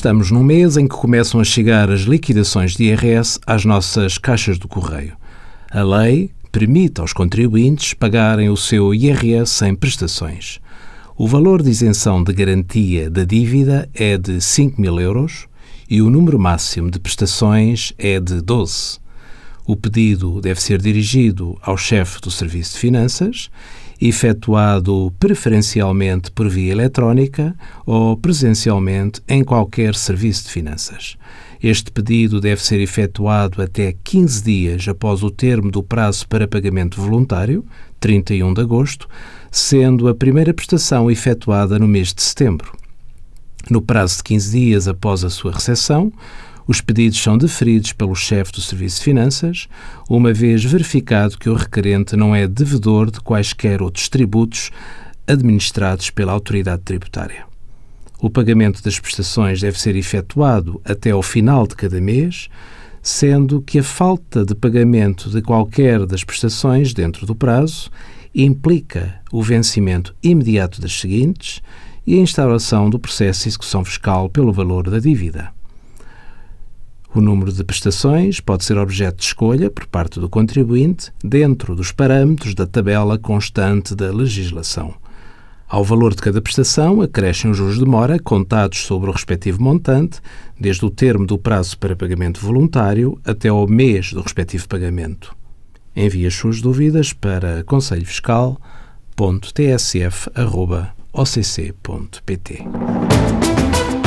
Estamos num mês em que começam a chegar as liquidações de IRS às nossas caixas do correio. A lei permite aos contribuintes pagarem o seu IRS sem prestações. O valor de isenção de garantia da dívida é de 5 mil euros e o número máximo de prestações é de 12. O pedido deve ser dirigido ao chefe do Serviço de Finanças efetuado preferencialmente por via eletrónica ou presencialmente em qualquer serviço de finanças. Este pedido deve ser efetuado até 15 dias após o termo do prazo para pagamento voluntário, 31 de agosto, sendo a primeira prestação efetuada no mês de setembro. No prazo de 15 dias após a sua recepção, os pedidos são deferidos pelo chefe do Serviço de Finanças, uma vez verificado que o requerente não é devedor de quaisquer outros tributos administrados pela autoridade tributária. O pagamento das prestações deve ser efetuado até ao final de cada mês, sendo que a falta de pagamento de qualquer das prestações dentro do prazo implica o vencimento imediato das seguintes e a instauração do processo de execução fiscal pelo valor da dívida. O número de prestações pode ser objeto de escolha por parte do contribuinte dentro dos parâmetros da tabela constante da legislação. Ao valor de cada prestação acrescem os juros de mora contados sobre o respectivo montante, desde o termo do prazo para pagamento voluntário até ao mês do respectivo pagamento. Envie as suas dúvidas para conselhofiscal.tsf.occ.pt.